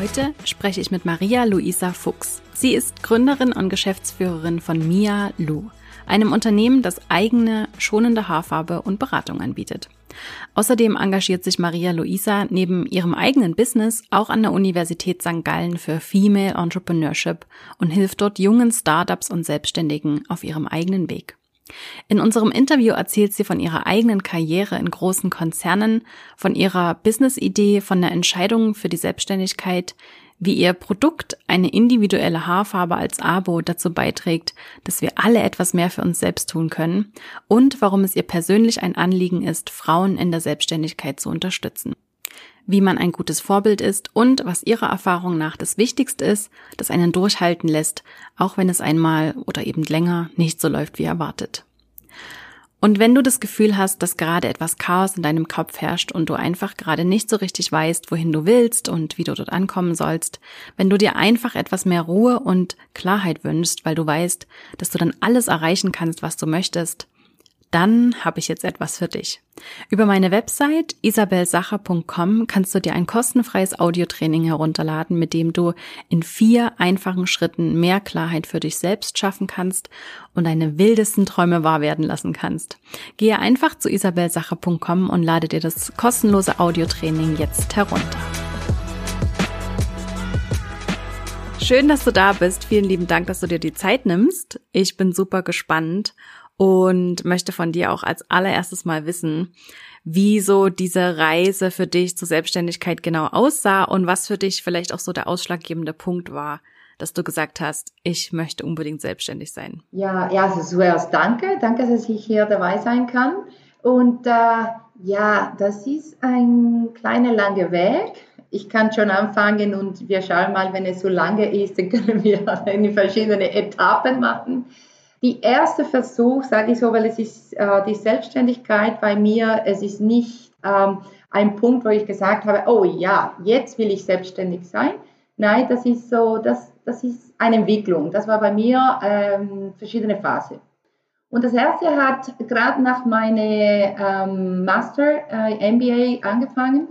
Heute spreche ich mit Maria Luisa Fuchs. Sie ist Gründerin und Geschäftsführerin von Mia Lu, einem Unternehmen, das eigene schonende Haarfarbe und Beratung anbietet. Außerdem engagiert sich Maria Luisa neben ihrem eigenen Business auch an der Universität St. Gallen für Female Entrepreneurship und hilft dort jungen Startups und Selbstständigen auf ihrem eigenen Weg. In unserem Interview erzählt sie von ihrer eigenen Karriere in großen Konzernen, von ihrer Business-Idee, von der Entscheidung für die Selbstständigkeit, wie ihr Produkt eine individuelle Haarfarbe als Abo dazu beiträgt, dass wir alle etwas mehr für uns selbst tun können und warum es ihr persönlich ein Anliegen ist, Frauen in der Selbstständigkeit zu unterstützen. Wie man ein gutes Vorbild ist und was ihrer Erfahrung nach das Wichtigste ist, das einen durchhalten lässt, auch wenn es einmal oder eben länger nicht so läuft wie erwartet. Und wenn du das Gefühl hast, dass gerade etwas Chaos in deinem Kopf herrscht und du einfach gerade nicht so richtig weißt, wohin du willst und wie du dort ankommen sollst, wenn du dir einfach etwas mehr Ruhe und Klarheit wünschst, weil du weißt, dass du dann alles erreichen kannst, was du möchtest, dann habe ich jetzt etwas für dich. Über meine Website isabelsacher.com kannst du dir ein kostenfreies Audiotraining herunterladen, mit dem du in vier einfachen Schritten mehr Klarheit für dich selbst schaffen kannst und deine wildesten Träume wahr werden lassen kannst. Gehe einfach zu isabelsacher.com und lade dir das kostenlose Audiotraining jetzt herunter. Schön, dass du da bist. Vielen lieben Dank, dass du dir die Zeit nimmst. Ich bin super gespannt und möchte von dir auch als allererstes mal wissen, wie so diese Reise für dich zur Selbstständigkeit genau aussah und was für dich vielleicht auch so der ausschlaggebende Punkt war, dass du gesagt hast, ich möchte unbedingt selbstständig sein. Ja, ja, also zuerst danke, danke, dass ich hier dabei sein kann. Und äh, ja, das ist ein kleiner langer Weg. Ich kann schon anfangen und wir schauen mal, wenn es so lange ist, dann können wir in verschiedene Etappen machen. Die erste Versuch, sage ich so, weil es ist äh, die Selbstständigkeit bei mir, es ist nicht ähm, ein Punkt, wo ich gesagt habe, oh ja, jetzt will ich selbstständig sein. Nein, das ist so, das, das ist eine Entwicklung. Das war bei mir ähm, verschiedene Phasen. Und das erste hat gerade nach meinem ähm, Master äh, MBA angefangen.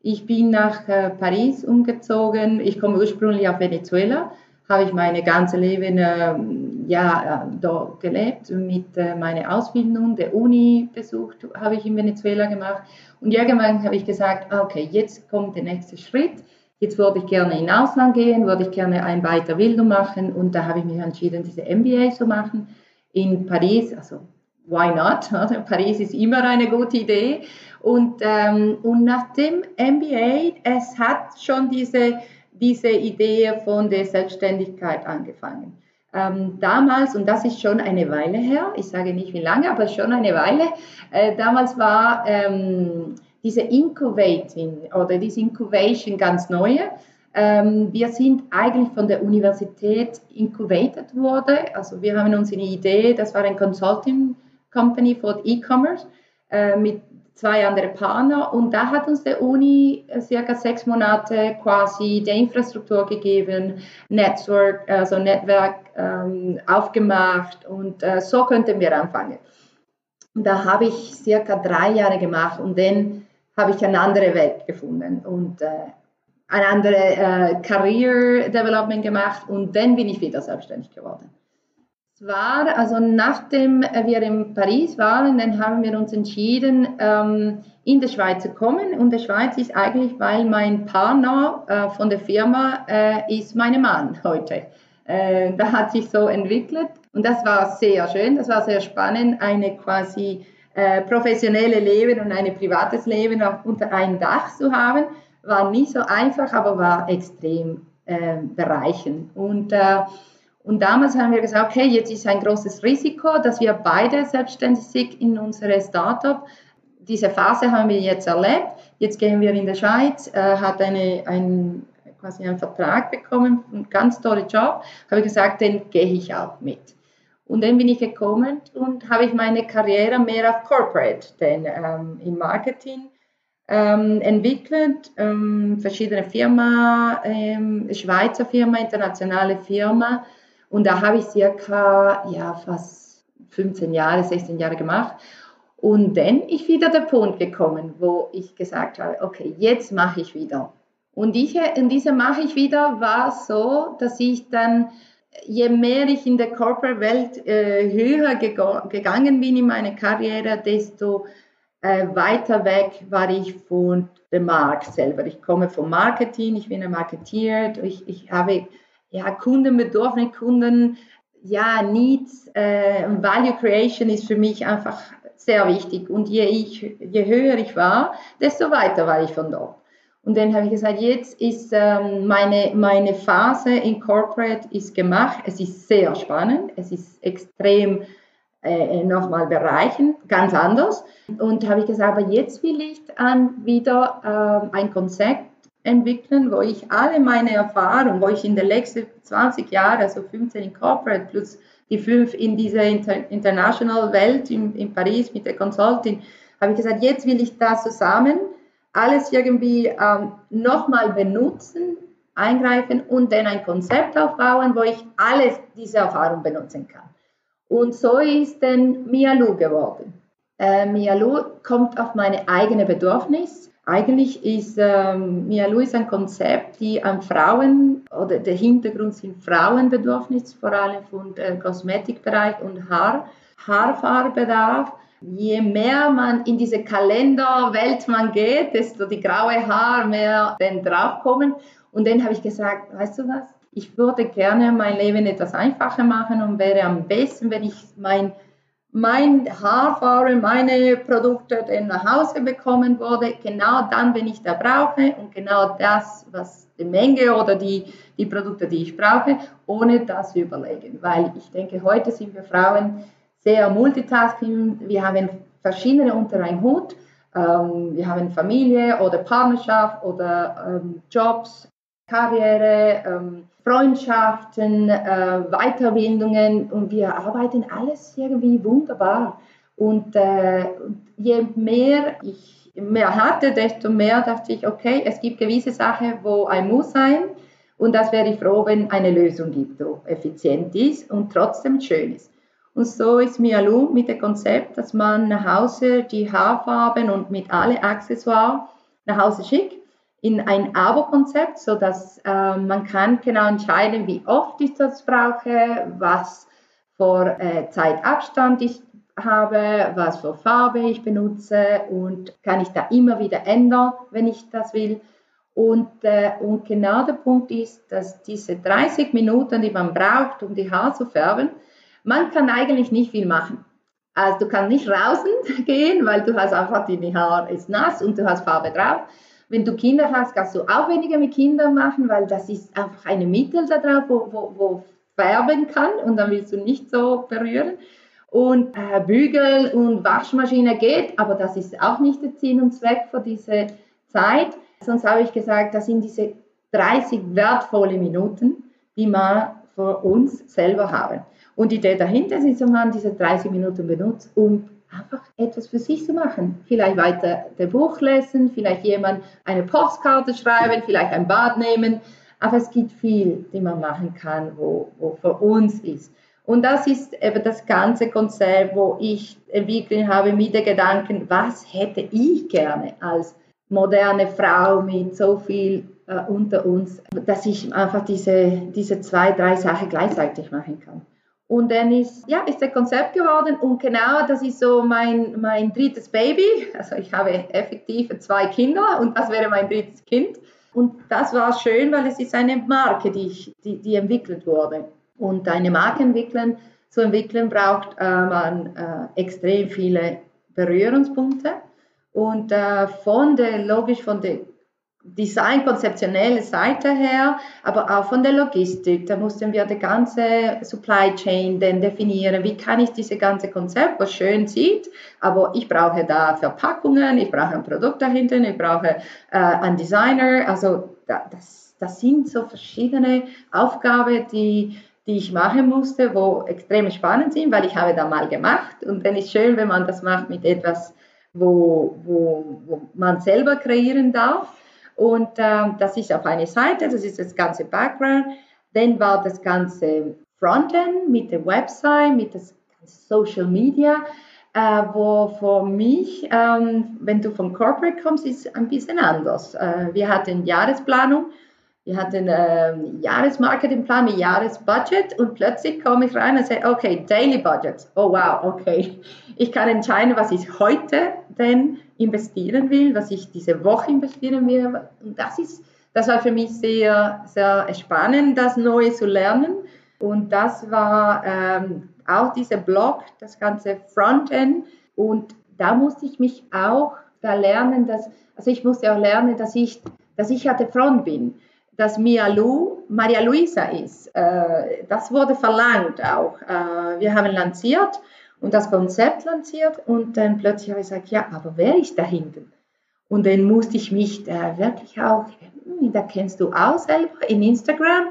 Ich bin nach äh, Paris umgezogen. Ich komme ursprünglich aus Venezuela, habe ich meine ganze Leben ähm, ja, da gelebt mit äh, meiner Ausbildung, der Uni besucht habe ich in Venezuela gemacht. Und irgendwann habe ich gesagt, ah, okay, jetzt kommt der nächste Schritt. Jetzt würde ich gerne in Ausland gehen, würde ich gerne eine Weiterbildung machen. Und da habe ich mich entschieden, diese MBA zu machen in Paris. Also, why not? Paris ist immer eine gute Idee. Und, ähm, und nach dem MBA, es hat schon diese, diese Idee von der Selbstständigkeit angefangen ähm, damals, und das ist schon eine Weile her, ich sage nicht wie lange, aber schon eine Weile, äh, damals war ähm, diese Incubating oder diese Incubation ganz neue. Ähm, wir sind eigentlich von der Universität incubated worden. Also wir haben uns eine Idee, das war ein Consulting Company für E-Commerce äh, mit zwei andere Partner und da hat uns der Uni äh, circa sechs Monate quasi die Infrastruktur gegeben, Network, also Netzwerk ähm, aufgemacht und äh, so könnten wir anfangen. Da habe ich circa drei Jahre gemacht und dann habe ich eine andere Welt gefunden und äh, ein anderes äh, Career Development gemacht und dann bin ich wieder selbstständig geworden. War, also nachdem wir in Paris waren, dann haben wir uns entschieden, ähm, in die Schweiz zu kommen. Und die Schweiz ist eigentlich, weil mein Partner äh, von der Firma äh, ist mein Mann heute. Äh, da hat sich so entwickelt und das war sehr schön, das war sehr spannend, eine quasi professionelle Leben und ein privates Leben unter einem Dach zu haben. War nicht so einfach, aber war extrem bereichend. Und und damals haben wir gesagt, okay, jetzt ist ein großes Risiko, dass wir beide selbstständig sind in unserem Startup. Diese Phase haben wir jetzt erlebt. Jetzt gehen wir in die Schweiz, äh, hat eine, ein, quasi einen Vertrag bekommen, einen ganz tollen Job. Habe ich gesagt, den gehe ich auch mit. Und dann bin ich gekommen und habe ich meine Karriere mehr auf Corporate, denn ähm, im Marketing ähm, entwickelt, ähm, verschiedene Firmen, ähm, Schweizer Firma, internationale Firma und da habe ich circa, ja, fast 15 Jahre, 16 Jahre gemacht. Und dann ist wieder der Punkt gekommen, wo ich gesagt habe, okay, jetzt mache ich wieder. Und ich, in dieser mache ich wieder war so, dass ich dann, je mehr ich in der Corporate-Welt äh, höher geg gegangen bin in meiner Karriere, desto äh, weiter weg war ich von dem Markt selber. Ich komme vom Marketing, ich bin ein Marketeer, ich, ich habe ja, Kundenbedürfnisse, Kunden, ja, Needs, äh, Value Creation ist für mich einfach sehr wichtig. Und je, ich, je höher ich war, desto weiter war ich von dort. Und dann habe ich gesagt, jetzt ist ähm, meine, meine Phase in Corporate ist gemacht. Es ist sehr spannend. Es ist extrem äh, nochmal bereichend, ganz anders. Und habe ich gesagt, aber jetzt will ich dann wieder äh, ein Konzept entwickeln, wo ich alle meine Erfahrungen, wo ich in den letzten 20 Jahren, also 15 in Corporate plus die fünf in dieser Inter International Welt in, in Paris mit der Consulting, habe ich gesagt, jetzt will ich das zusammen alles irgendwie ähm, nochmal benutzen, eingreifen und dann ein Konzept aufbauen, wo ich alles diese Erfahrung benutzen kann. Und so ist dann Mialu geworden. Äh, Mialu kommt auf meine eigene Bedürfnis eigentlich ist ähm, Mia Louis ein Konzept, die an Frauen oder der Hintergrund sind Frauenbedürfnisse, vor allem von äh, Kosmetikbereich und Haar, Haarfarbedarf. Je mehr man in diese Kalenderwelt man geht, desto die graue Haar mehr dann draufkommen. Und dann habe ich gesagt, weißt du was? Ich würde gerne mein Leben etwas einfacher machen und wäre am besten, wenn ich mein mein Haarfarbe, meine Produkte nach Hause bekommen wurde, genau dann, wenn ich da brauche und genau das, was die Menge oder die, die Produkte, die ich brauche, ohne das überlegen. Weil ich denke, heute sind wir Frauen sehr multitasking, wir haben verschiedene unter einem Hut, ähm, wir haben Familie oder Partnerschaft oder ähm, Jobs, Karriere, ähm, Freundschaften, äh, Weiterbildungen und wir arbeiten alles irgendwie wunderbar. Und äh, je mehr ich mehr hatte, desto mehr dachte ich, okay, es gibt gewisse Sachen, wo ein Muss sein und das wäre ich froh, wenn eine Lösung gibt, die effizient ist und trotzdem schön ist. Und so ist Mialu mit dem Konzept, dass man nach Hause die Haarfarben und mit alle Accessoires nach Hause schickt in ein Abo-Konzept, sodass äh, man kann genau entscheiden, wie oft ich das brauche, was für äh, Zeitabstand ich habe, was für Farbe ich benutze und kann ich da immer wieder ändern, wenn ich das will. Und, äh, und genau der Punkt ist, dass diese 30 Minuten, die man braucht, um die Haare zu färben, man kann eigentlich nicht viel machen. Also du kannst nicht draußen gehen, weil du hast einfach, die Haare ist nass und du hast Farbe drauf. Wenn du Kinder hast, kannst du auch weniger mit Kindern machen, weil das ist einfach eine Mittel da drauf, wo, wo, wo färben kann und dann willst du nicht so berühren. Und äh, Bügel und Waschmaschine geht, aber das ist auch nicht der Sinn und Zweck für diese Zeit. Sonst habe ich gesagt, das sind diese 30 wertvolle Minuten, die wir für uns selber haben. Und die Idee dahinter ist, dass man diese 30 Minuten benutzt, um einfach etwas für sich zu machen. Vielleicht weiter ein Buch lesen, vielleicht jemand eine Postkarte schreiben, vielleicht ein Bad nehmen. Aber es gibt viel, die man machen kann, wo, wo für uns ist. Und das ist eben das ganze Konzept, wo ich entwickelt habe mit den Gedanken, was hätte ich gerne als moderne Frau mit so viel äh, unter uns, dass ich einfach diese, diese zwei, drei Sachen gleichzeitig machen kann. Und dann ist, ja, ist das Konzept geworden und genau das ist so mein, mein drittes Baby. Also ich habe effektiv zwei Kinder und das wäre mein drittes Kind. Und das war schön, weil es ist eine Marke, die, ich, die, die entwickelt wurde. Und eine Marke entwickeln, zu entwickeln braucht äh, man äh, extrem viele Berührungspunkte. Und äh, von der, logisch von der Design-konzeptionelle Seite her, aber auch von der Logistik. Da mussten wir die ganze Supply Chain dann definieren. Wie kann ich diese ganze Konzept, was schön sieht, aber ich brauche da Verpackungen, ich brauche ein Produkt dahinter, ich brauche äh, einen Designer. Also das, das sind so verschiedene Aufgaben, die die ich machen musste, wo extrem spannend sind, weil ich habe da mal gemacht und dann ist schön, wenn man das macht mit etwas, wo, wo, wo man selber kreieren darf. Und ähm, das ist auf einer Seite, das ist das ganze Background. Dann war das ganze Frontend mit der Website, mit das Social Media, äh, wo für mich, ähm, wenn du vom Corporate kommst, ist ein bisschen anders. Äh, wir hatten Jahresplanung, wir hatten einen Jahresmarketingplan Jahresbudget und plötzlich komme ich rein und sage, okay, Daily Budget. Oh wow, okay. Ich kann entscheiden, was ich heute denn investieren will, was ich diese Woche investieren will. Und das ist, das war für mich sehr, sehr spannend, das Neue zu lernen. Und das war ähm, auch dieser Blog, das ganze Frontend. Und da musste ich mich auch da lernen, dass, also ich musste auch lernen, dass ich, dass ich der Front bin, dass Mia Lu Maria Luisa ist. Äh, das wurde verlangt auch. Äh, wir haben lanciert und das Konzept lanciert und dann plötzlich habe ich gesagt, ja, aber wer ist da hinten? Und dann musste ich mich da wirklich auch, hm, da kennst du auch selber in Instagram,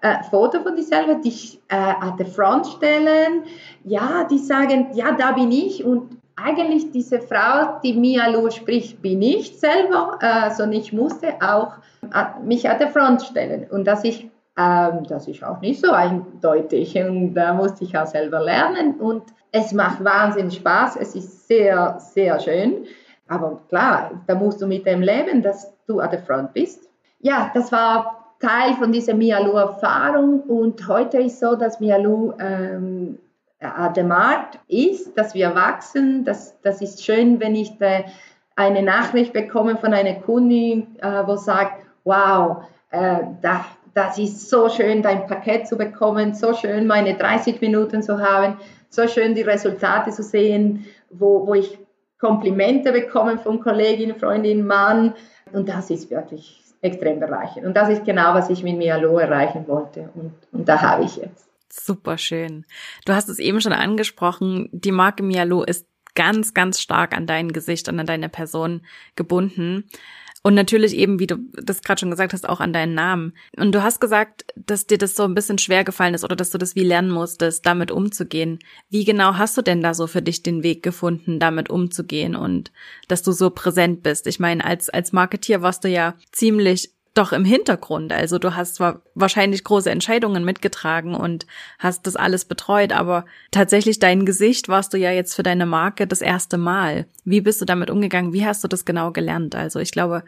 äh, Foto von dir selber, dich äh, an der Front stellen. Ja, die sagen, ja, da bin ich. Und eigentlich diese Frau, die Mia Lu spricht, bin ich selber, äh, sondern ich musste auch äh, mich an der Front stellen. Und dass ich ähm, das ist auch nicht so eindeutig. Und da musste ich auch selber lernen. Und es macht wahnsinnig Spaß, es ist sehr, sehr schön, aber klar, da musst du mit dem leben, dass du an der Front bist. Ja, das war Teil von dieser Mialu-Erfahrung. Und heute ist so, dass Mialu ähm, an dem Markt ist, dass wir wachsen, das, das ist schön, wenn ich de, eine Nachricht bekomme von einer Kundin, äh, wo sagt, wow, äh, da das ist so schön, dein Paket zu bekommen, so schön, meine 30 Minuten zu haben, so schön die Resultate zu sehen, wo, wo ich Komplimente bekomme von Kolleginnen, Freundinnen, Mann. Und das ist wirklich extrem bereichernd. Und das ist genau, was ich mit Mialo erreichen wollte. Und, und da habe ich jetzt. Super schön. Du hast es eben schon angesprochen, die Marke Mialo ist ganz, ganz stark an dein Gesicht und an deine Person gebunden. Und natürlich eben, wie du das gerade schon gesagt hast, auch an deinen Namen. Und du hast gesagt, dass dir das so ein bisschen schwer gefallen ist oder dass du das wie lernen musstest, damit umzugehen. Wie genau hast du denn da so für dich den Weg gefunden, damit umzugehen und dass du so präsent bist? Ich meine, als, als Marketier warst du ja ziemlich doch im Hintergrund. Also du hast zwar wahrscheinlich große Entscheidungen mitgetragen und hast das alles betreut, aber tatsächlich dein Gesicht warst du ja jetzt für deine Marke das erste Mal. Wie bist du damit umgegangen? Wie hast du das genau gelernt? Also ich glaube,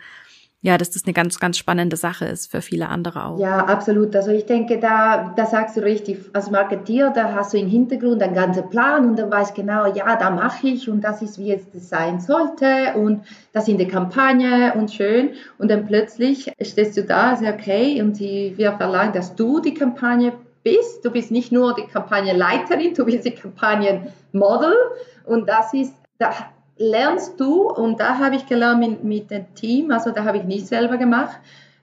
ja, dass das eine ganz, ganz spannende Sache ist für viele andere auch. Ja, absolut. Also ich denke, da, da sagst du richtig, als Marketier, da hast du im Hintergrund einen ganzen Plan und dann weißt genau, ja, da mache ich und das ist, wie es sein sollte und das in der Kampagne und schön. Und dann plötzlich stehst du da, sagst, okay, und die, wir verlangen, dass du die Kampagne bist. Du bist nicht nur die Kampagnenleiterin, du bist die Kampagnenmodel und das ist, da, lernst du, und da habe ich gelernt mit, mit dem Team, also da habe ich nicht selber gemacht,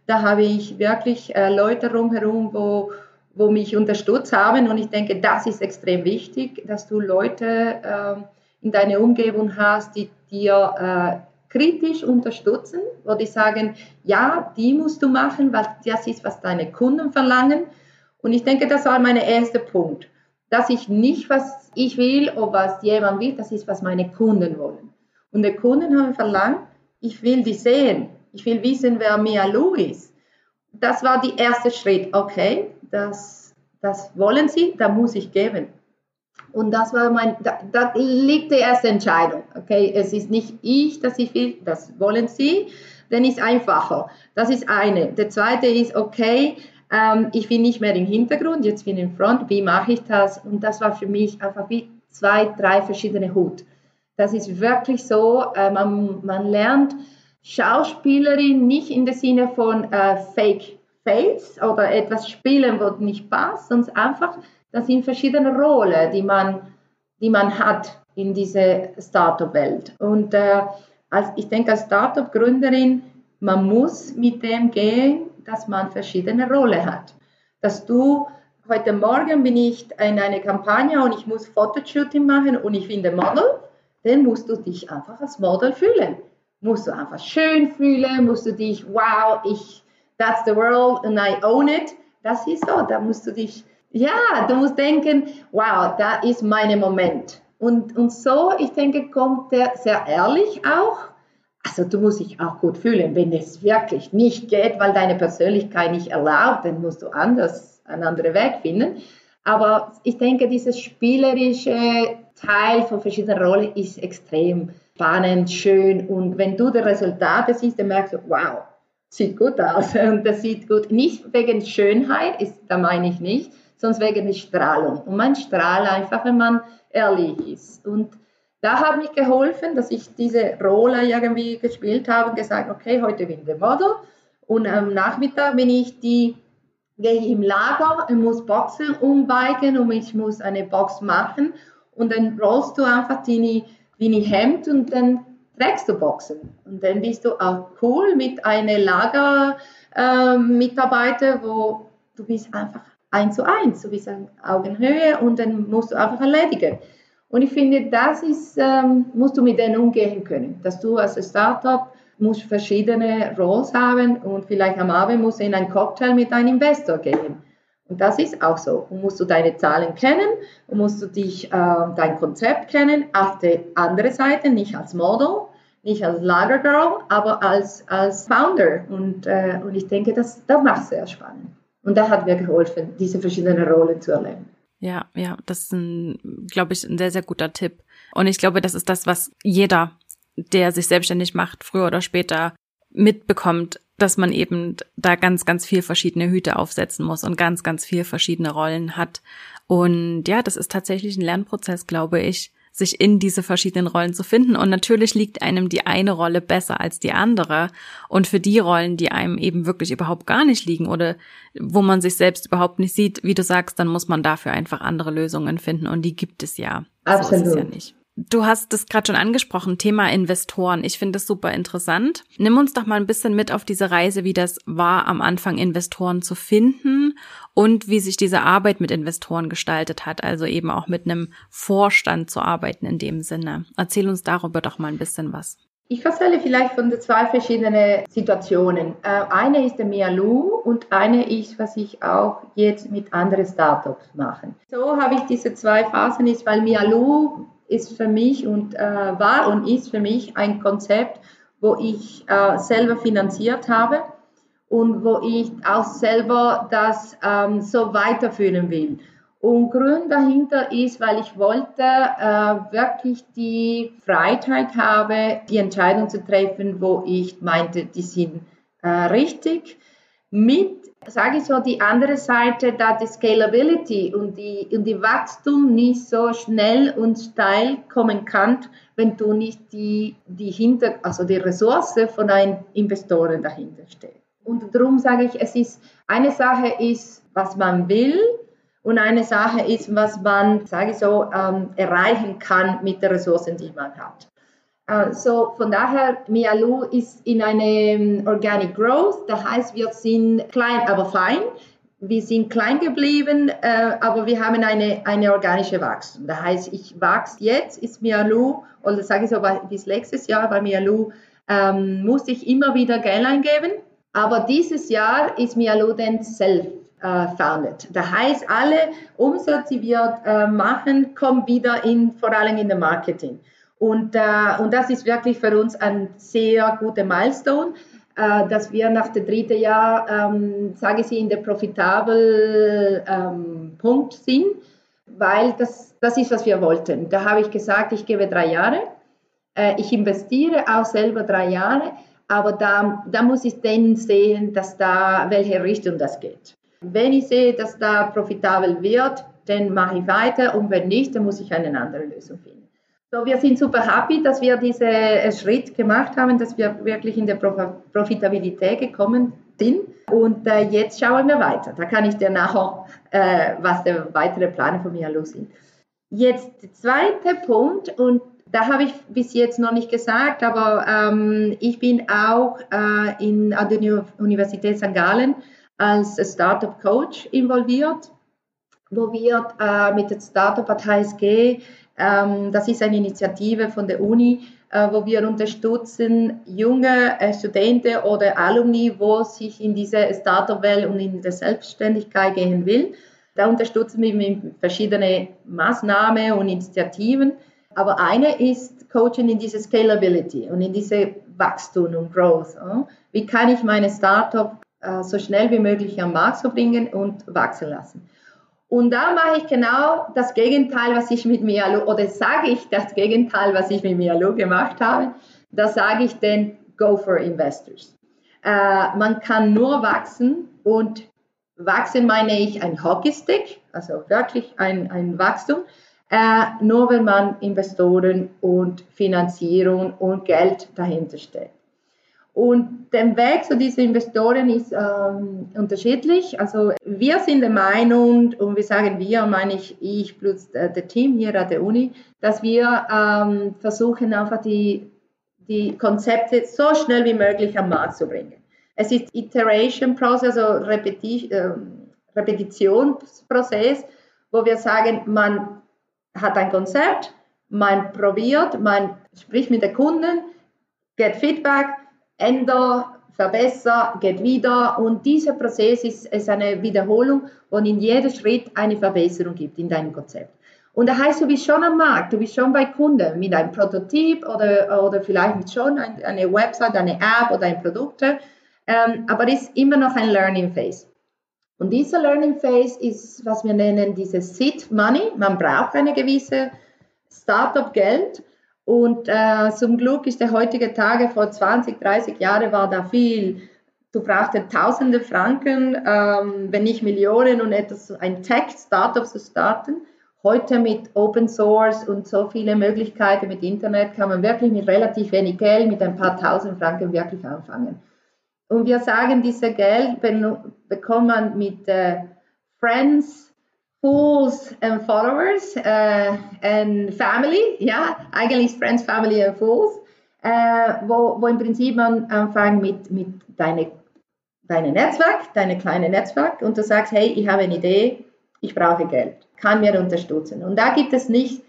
da habe ich wirklich äh, Leute rumherum, wo, wo mich unterstützt haben und ich denke, das ist extrem wichtig, dass du Leute äh, in deiner Umgebung hast, die dir äh, kritisch unterstützen, wo die sagen, ja, die musst du machen, weil das ist, was deine Kunden verlangen. Und ich denke, das war mein erster Punkt dass ich nicht, was ich will oder was jemand will, das ist, was meine Kunden wollen. Und die Kunden haben verlangt, ich will die sehen. Ich will wissen, wer Mia Lou ist. Das war der erste Schritt. Okay, das, das wollen sie, da muss ich geben. Und das war mein, da, da, liegt die erste Entscheidung. Okay, es ist nicht ich, dass ich will, das wollen sie, dann ist einfacher. Das ist eine. Der zweite ist, okay, ähm, ich bin nicht mehr im Hintergrund, jetzt bin ich im Front, wie mache ich das? Und das war für mich einfach wie zwei, drei verschiedene Hut. Das ist wirklich so, äh, man, man lernt Schauspielerin nicht in der Sinne von äh, Fake Face oder etwas spielen, wo nicht passt, sondern einfach, das sind verschiedene Rollen, die man, die man hat in dieser Startup-Welt. Und äh, als, ich denke, als Startup-Gründerin, man muss mit dem gehen, dass man verschiedene Rollen hat. Dass du, heute Morgen bin ich in einer Kampagne und ich muss Fotoshooting machen und ich finde Model, dann musst du dich einfach als Model fühlen. Musst du einfach schön fühlen, musst du dich, wow, ich, that's the world and I own it. Das ist so, da musst du dich, ja, du musst denken, wow, da ist mein Moment. Und, und so, ich denke, kommt der sehr ehrlich auch also du musst dich auch gut fühlen. Wenn es wirklich nicht geht, weil deine Persönlichkeit nicht erlaubt, dann musst du anders einen anderen Weg finden. Aber ich denke, dieses spielerische Teil von verschiedenen Rollen ist extrem spannend, schön. Und wenn du die Resultate siehst, dann merkst du, wow, sieht gut aus. Und das sieht gut, nicht wegen Schönheit, ist, da meine ich nicht, sondern wegen der Strahlung. Und man strahlt einfach, wenn man ehrlich ist. Und da hat mich geholfen, dass ich diese Rolle irgendwie gespielt habe und gesagt, okay, heute bin ich der Model. Und am Nachmittag bin ich die, gehe ich im Lager und muss Boxen umweigen und ich muss eine Box machen. Und dann rollst du einfach deine, deine Hemd und dann trägst du Boxen. Und dann bist du auch cool mit einem Lagermitarbeiter, äh, wo du bist einfach eins zu eins, du bist auf Augenhöhe und dann musst du einfach erledigen. Und ich finde, das ist, ähm, musst du mit denen umgehen können, dass du als Startup musst verschiedene Roles haben und vielleicht am Abend musst du in einen Cocktail mit einem Investor gehen. Und das ist auch so. Und musst du deine Zahlen kennen und musst du dich, äh, dein Konzept kennen, auf der anderen Seite, nicht als Model, nicht als Lagergirl, aber als, als Founder. Und, äh, und ich denke, das, das macht sehr spannend. Und da hat mir geholfen, diese verschiedenen Rollen zu erleben. Ja, ja, das ist ein, glaube ich, ein sehr, sehr guter Tipp. Und ich glaube, das ist das, was jeder, der sich selbstständig macht, früher oder später mitbekommt, dass man eben da ganz, ganz viel verschiedene Hüte aufsetzen muss und ganz, ganz viel verschiedene Rollen hat. Und ja, das ist tatsächlich ein Lernprozess, glaube ich, sich in diese verschiedenen Rollen zu finden. Und natürlich liegt einem die eine Rolle besser als die andere. Und für die Rollen, die einem eben wirklich überhaupt gar nicht liegen oder wo man sich selbst überhaupt nicht sieht, wie du sagst, dann muss man dafür einfach andere Lösungen finden. Und die gibt es ja. Absolut. So ja nicht. Du hast es gerade schon angesprochen, Thema Investoren. Ich finde das super interessant. Nimm uns doch mal ein bisschen mit auf diese Reise, wie das war, am Anfang Investoren zu finden und wie sich diese Arbeit mit Investoren gestaltet hat, also eben auch mit einem Vorstand zu arbeiten in dem Sinne. Erzähl uns darüber doch mal ein bisschen was. Ich erzähle vielleicht von den zwei verschiedenen Situationen. Äh, eine ist der Mialu und eine ist, was ich auch jetzt mit anderen Startups mache. So habe ich diese zwei Phasen, ist, weil Mialu ist für mich und äh, war und ist für mich ein Konzept, wo ich äh, selber finanziert habe und wo ich auch selber das ähm, so weiterführen will. Und Grund dahinter ist, weil ich wollte äh, wirklich die Freiheit haben, die Entscheidung zu treffen, wo ich meinte, die sind äh, richtig, mit sage ich so, die andere Seite, da die Scalability und die, und die Wachstum nicht so schnell und steil kommen kann, wenn du nicht die, die hinter, also die Ressource von einem Investoren dahinter steht. Und darum sage ich, es ist, eine Sache ist, was man will und eine Sache ist, was man, sage ich so, ähm, erreichen kann mit den Ressourcen, die man hat. Uh, so von daher, Mialu ist in einem Organic Growth, das heißt, wir sind klein, aber fein. Wir sind klein geblieben, äh, aber wir haben eine, eine organische Wachstum. Das heißt, ich wachse jetzt, ist Mialu, oder sage ich so, bis letztes Jahr bei Mialu, ähm, musste ich immer wieder Geld eingeben. Aber dieses Jahr ist Mialu dann self-founded. Äh, das heißt, alle Umsätze, die wir äh, machen, kommen wieder in, vor allem in den Marketing. Und, äh, und das ist wirklich für uns ein sehr guter Milestone. äh, dass wir nach dem dritten Jahr, ähm, sage ich, in der profitabel ähm, Punkt sind, weil das, das ist, was wir wollten. Da habe ich gesagt, ich gebe drei Jahre, äh, ich investiere auch selber drei Jahre, aber da, da muss ich dann sehen, dass da, welche Richtung das geht. Wenn ich sehe, dass da profitabel wird, dann mache ich weiter und wenn nicht, dann muss ich eine andere Lösung finden. So, wir sind super happy, dass wir diesen äh, Schritt gemacht haben, dass wir wirklich in der Profitabilität gekommen sind. Und äh, jetzt schauen wir weiter. Da kann ich dir nachher, äh, was der weitere Pläne von mir los sind. Jetzt der zweite Punkt, und da habe ich bis jetzt noch nicht gesagt, aber ähm, ich bin auch äh, in, an der Universität St. Gallen als Startup Coach involviert, wo wir äh, mit der Startup at HSG das ist eine Initiative von der Uni, äh, wo wir unterstützen junge äh, Studenten oder Alumni, wo sich in diese Startup-Welt und in der Selbstständigkeit gehen will. Da unterstützen wir mit verschiedenen Maßnahmen und Initiativen. Aber eine ist Coaching in diese Scalability und in diese Wachstum und Growth. Wie kann ich meine Startup äh, so schnell wie möglich am Markt so bringen und wachsen lassen? Und da mache ich genau das Gegenteil, was ich mit Mialu, oder sage ich das Gegenteil, was ich mit Mialu gemacht habe. Da sage ich den Go for Investors. Äh, man kann nur wachsen und wachsen meine ich ein Hockeystick, also wirklich ein, ein Wachstum, äh, nur wenn man Investoren und Finanzierung und Geld dahinter steht. Und der Weg zu diesen Investoren ist ähm, unterschiedlich. Also wir sind der Meinung, und wir sagen wir, meine ich ich plus äh, der Team hier an der Uni, dass wir ähm, versuchen einfach die, die Konzepte so schnell wie möglich am Markt zu bringen. Es ist Iteration Process, also Repeti äh, Repetitionsprozess, wo wir sagen, man hat ein Konzept, man probiert, man spricht mit den Kunden, get Feedback, änder, verbessere, geht wieder. Und dieser Prozess ist, ist eine Wiederholung und in jedem Schritt eine Verbesserung gibt in deinem Konzept. Und das heißt, du bist schon am Markt, du bist schon bei Kunden mit einem Prototyp oder, oder vielleicht schon eine Website, eine App oder ein Produkt. Ähm, aber es ist immer noch ein Learning Phase. Und dieser Learning Phase ist, was wir nennen, dieses Seed Money. Man braucht eine gewisse Startup-Geld und äh, zum Glück ist der heutige Tage, vor 20, 30 Jahren war da viel. Du brauchtest tausende Franken, ähm, wenn nicht Millionen, um etwas, ein Tech-Startup zu starten. Heute mit Open Source und so viele Möglichkeiten mit Internet kann man wirklich mit relativ wenig Geld, mit ein paar tausend Franken wirklich anfangen. Und wir sagen, dieses Geld bekommt man mit äh, Friends, Fools and Followers äh, and Family, ja, eigentlich Friends, Family and Fools, äh, wo, wo im Prinzip man anfängt mit, mit deinem deine Netzwerk, deine kleine Netzwerk und du sagst, hey, ich habe eine Idee, ich brauche Geld, kann mir unterstützen. Und da gibt es nicht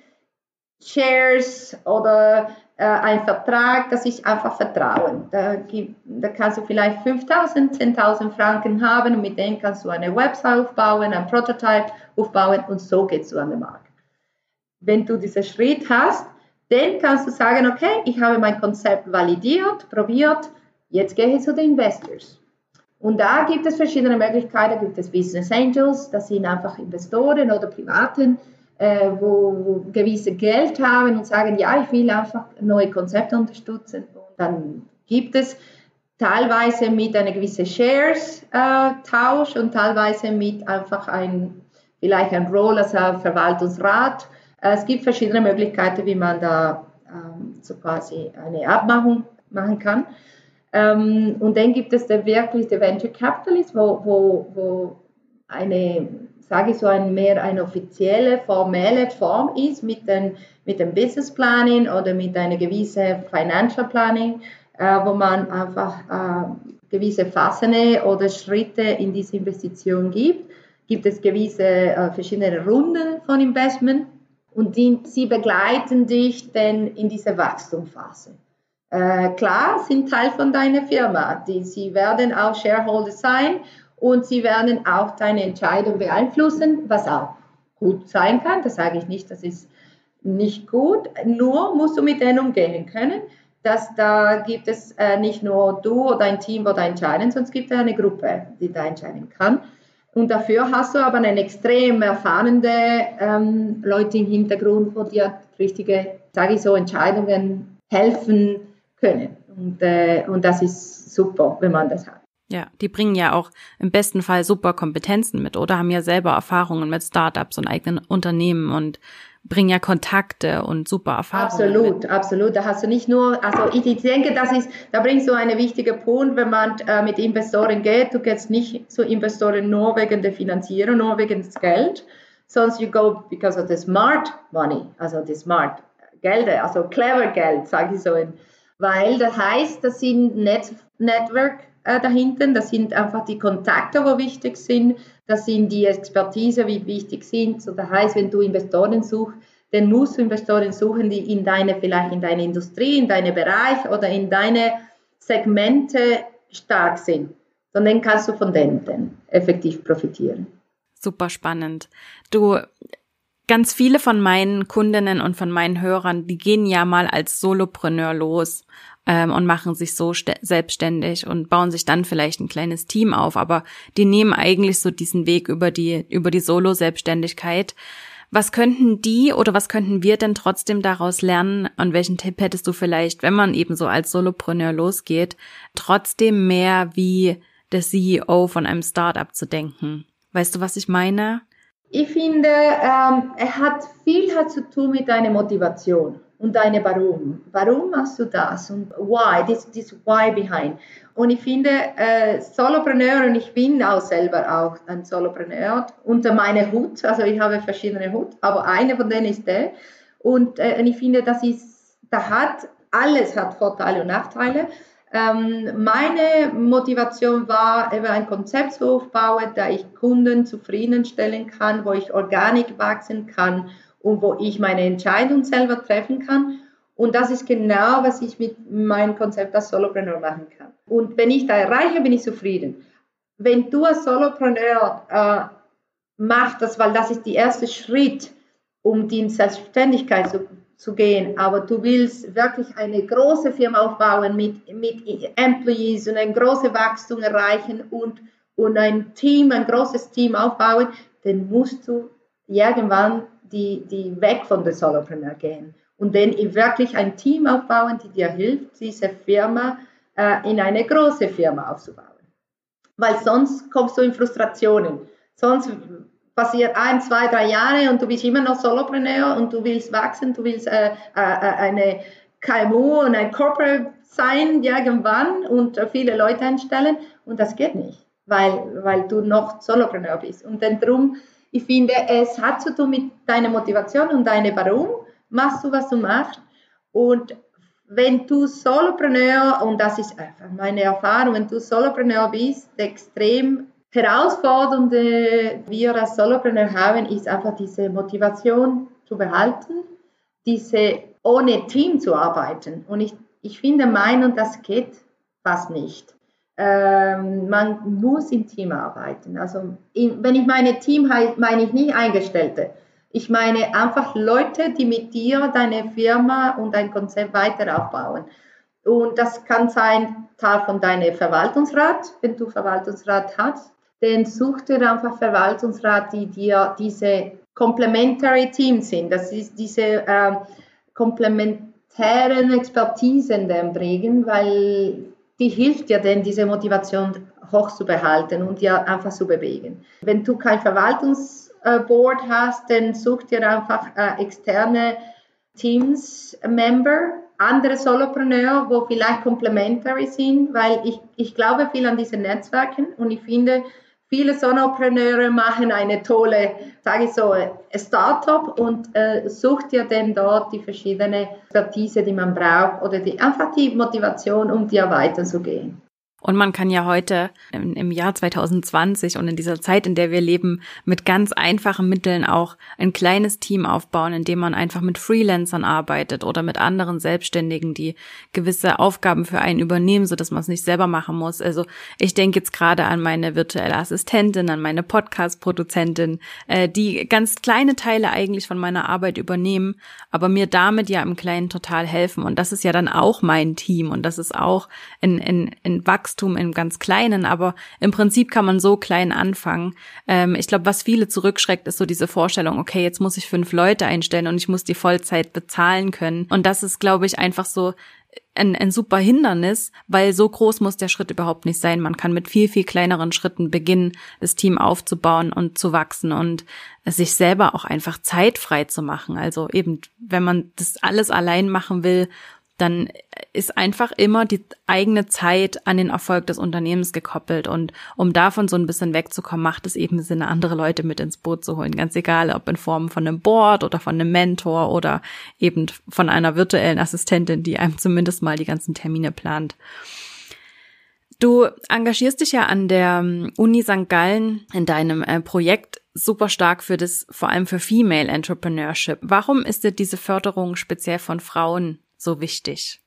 Shares oder äh, ein Vertrag, das ist einfach Vertrauen. Da, da kannst du vielleicht 5.000, 10.000 Franken haben und mit denen kannst du eine Website aufbauen, ein Prototype aufbauen und so gehst du an den Markt. Wenn du diesen Schritt hast, dann kannst du sagen, okay, ich habe mein Konzept validiert, probiert, jetzt gehe ich zu den Investors. Und da gibt es verschiedene Möglichkeiten, da gibt es Business Angels, das sind einfach Investoren oder Privaten, äh, wo, wo gewisse Geld haben und sagen, ja, ich will einfach neue Konzepte unterstützen. Und dann gibt es teilweise mit einer gewissen Shares-Tausch äh, und teilweise mit einfach ein, vielleicht ein Role als Verwaltungsrat. Äh, es gibt verschiedene Möglichkeiten, wie man da ähm, so quasi eine Abmachung machen kann. Ähm, und dann gibt es der wirklich der Venture Capitalist, wo, wo, wo eine sage ich so, ein, mehr eine offizielle, formelle Form ist mit, den, mit dem Business Planning oder mit einer gewissen Financial Planning, äh, wo man einfach äh, gewisse Phasen oder Schritte in diese Investition gibt. Gibt es gewisse äh, verschiedene Runden von Investment und die, sie begleiten dich dann in diese Wachstumsphase. Äh, klar, sind Teil von deiner Firma. Die, sie werden auch Shareholder sein und sie werden auch deine Entscheidung beeinflussen, was auch gut sein kann. Das sage ich nicht, das ist nicht gut. Nur musst du mit denen umgehen können. dass da gibt es äh, nicht nur du oder ein Team, da entscheiden, es gibt eine Gruppe, die da entscheiden kann. Und dafür hast du aber einen extrem erfahrene ähm, Leute im Hintergrund, wo dir richtige, sage ich so, Entscheidungen helfen können. Und, äh, und das ist super, wenn man das hat. Ja, die bringen ja auch im besten Fall super Kompetenzen mit oder haben ja selber Erfahrungen mit Startups und eigenen Unternehmen und bringen ja Kontakte und super Erfahrungen. Absolut, mit. absolut. Da hast du nicht nur, also ich, denke, das ist, da bringst du einen wichtigen Punkt, wenn man äh, mit Investoren geht. Du gehst nicht zu Investoren nur wegen der Finanzierung, nur wegen des Geld, sondern you go because of the smart money, also die smart Gelder, also clever Geld, sage ich so. Weil das heißt, das sind Net Network äh, dahinter. Das sind einfach die Kontakte, die wichtig sind. Das sind die Expertise, wie wichtig sind. So, das heißt, wenn du Investoren suchst, dann musst du Investoren suchen, die in deine, vielleicht in deine Industrie, in deine Bereich oder in deine Segmente stark sind. Und dann kannst du von denen effektiv profitieren. Super spannend. Du, ganz viele von meinen Kundinnen und von meinen Hörern, die gehen ja mal als Solopreneur los ähm, und machen sich so selbstständig und bauen sich dann vielleicht ein kleines Team auf, aber die nehmen eigentlich so diesen Weg über die, über die Solo-Selbstständigkeit. Was könnten die oder was könnten wir denn trotzdem daraus lernen? Und welchen Tipp hättest du vielleicht, wenn man eben so als Solopreneur losgeht, trotzdem mehr wie der CEO von einem Startup zu denken? Weißt du, was ich meine? Ich finde, ähm, er hat viel hat zu tun mit deiner Motivation und deine Warum. Warum machst du das und why, this, this why behind. Und ich finde, äh, Solopreneur, und ich bin auch selber auch ein Solopreneur, unter meiner Hut, also ich habe verschiedene Hut, aber eine von denen ist der. Und, äh, und ich finde, das ist, da hat, alles hat Vorteile und Nachteile. Ähm, meine Motivation war, eben ein Konzept zu aufbauen, da ich Kunden zufriedenstellen kann, wo ich Organik wachsen kann und wo ich meine Entscheidung selber treffen kann. Und das ist genau, was ich mit meinem Konzept als Solopreneur machen kann. Und wenn ich da erreiche, bin ich zufrieden. Wenn du als Solopreneur äh, machst das, weil das ist der erste Schritt, um die Selbstständigkeit zu, zu gehen, aber du willst wirklich eine große Firma aufbauen mit, mit Employees und ein großes Wachstum erreichen und, und ein Team, ein großes Team aufbauen, dann musst du irgendwann die, die weg von der Solopreneur gehen und dann wirklich ein Team aufbauen, die dir hilft, diese Firma äh, in eine große Firma aufzubauen. Weil sonst kommst du in Frustrationen. Sonst passiert ein, zwei, drei Jahre und du bist immer noch Solopreneur und du willst wachsen, du willst äh, äh, eine KMU und ein Corporate sein irgendwann und viele Leute einstellen und das geht nicht, weil, weil du noch Solopreneur bist. Und dann drum ich finde, es hat zu tun mit deiner Motivation und deinem Warum machst du, was du machst. Und wenn du Solopreneur, und das ist einfach meine Erfahrung, wenn du Solopreneur bist, extrem herausfordernde wir als Solopreneur haben, ist einfach diese Motivation zu behalten, diese ohne Team zu arbeiten. Und ich, ich finde, mein und das geht fast nicht ähm, man muss im Team arbeiten. Also in, wenn ich meine Team heiße, meine ich nicht Eingestellte. Ich meine einfach Leute, die mit dir deine Firma und dein Konzept weiter aufbauen. Und das kann sein Teil von deinem Verwaltungsrat, wenn du Verwaltungsrat hast. Dann such dir einfach Verwaltungsrat, die dir diese Complementary Teams sind. Das ist diese äh, komplementären Expertisen bringen, weil die hilft dir denn, diese Motivation hoch zu behalten und dir einfach zu bewegen. Wenn du kein Verwaltungsboard hast, dann such dir einfach äh, externe Teams-Member, andere Solopreneur, wo vielleicht complementary sind, weil ich, ich glaube viel an diese Netzwerken und ich finde, Viele Solopreneure machen eine tolle, sage ich so, Startup und äh, sucht dir dann dort die verschiedenen Expertise, die man braucht oder die, einfach die Motivation, um dir weiterzugehen. Und man kann ja heute im, Jahr 2020 und in dieser Zeit, in der wir leben, mit ganz einfachen Mitteln auch ein kleines Team aufbauen, indem man einfach mit Freelancern arbeitet oder mit anderen Selbstständigen, die gewisse Aufgaben für einen übernehmen, so dass man es nicht selber machen muss. Also ich denke jetzt gerade an meine virtuelle Assistentin, an meine Podcast-Produzentin, äh, die ganz kleine Teile eigentlich von meiner Arbeit übernehmen, aber mir damit ja im Kleinen total helfen. Und das ist ja dann auch mein Team und das ist auch ein, ein, ein Wachstum Wachstum im ganz Kleinen, aber im Prinzip kann man so klein anfangen. Ähm, ich glaube, was viele zurückschreckt, ist so diese Vorstellung, okay, jetzt muss ich fünf Leute einstellen und ich muss die Vollzeit bezahlen können. Und das ist, glaube ich, einfach so ein, ein super Hindernis, weil so groß muss der Schritt überhaupt nicht sein. Man kann mit viel, viel kleineren Schritten beginnen, das Team aufzubauen und zu wachsen und sich selber auch einfach Zeit frei zu machen. Also eben, wenn man das alles allein machen will dann ist einfach immer die eigene Zeit an den Erfolg des Unternehmens gekoppelt. Und um davon so ein bisschen wegzukommen, macht es eben Sinn, andere Leute mit ins Boot zu holen. Ganz egal, ob in Form von einem Board oder von einem Mentor oder eben von einer virtuellen Assistentin, die einem zumindest mal die ganzen Termine plant. Du engagierst dich ja an der ähm, Uni St. Gallen in deinem äh, Projekt super stark für das, vor allem für Female Entrepreneurship. Warum ist dir diese Förderung speziell von Frauen so wichtig?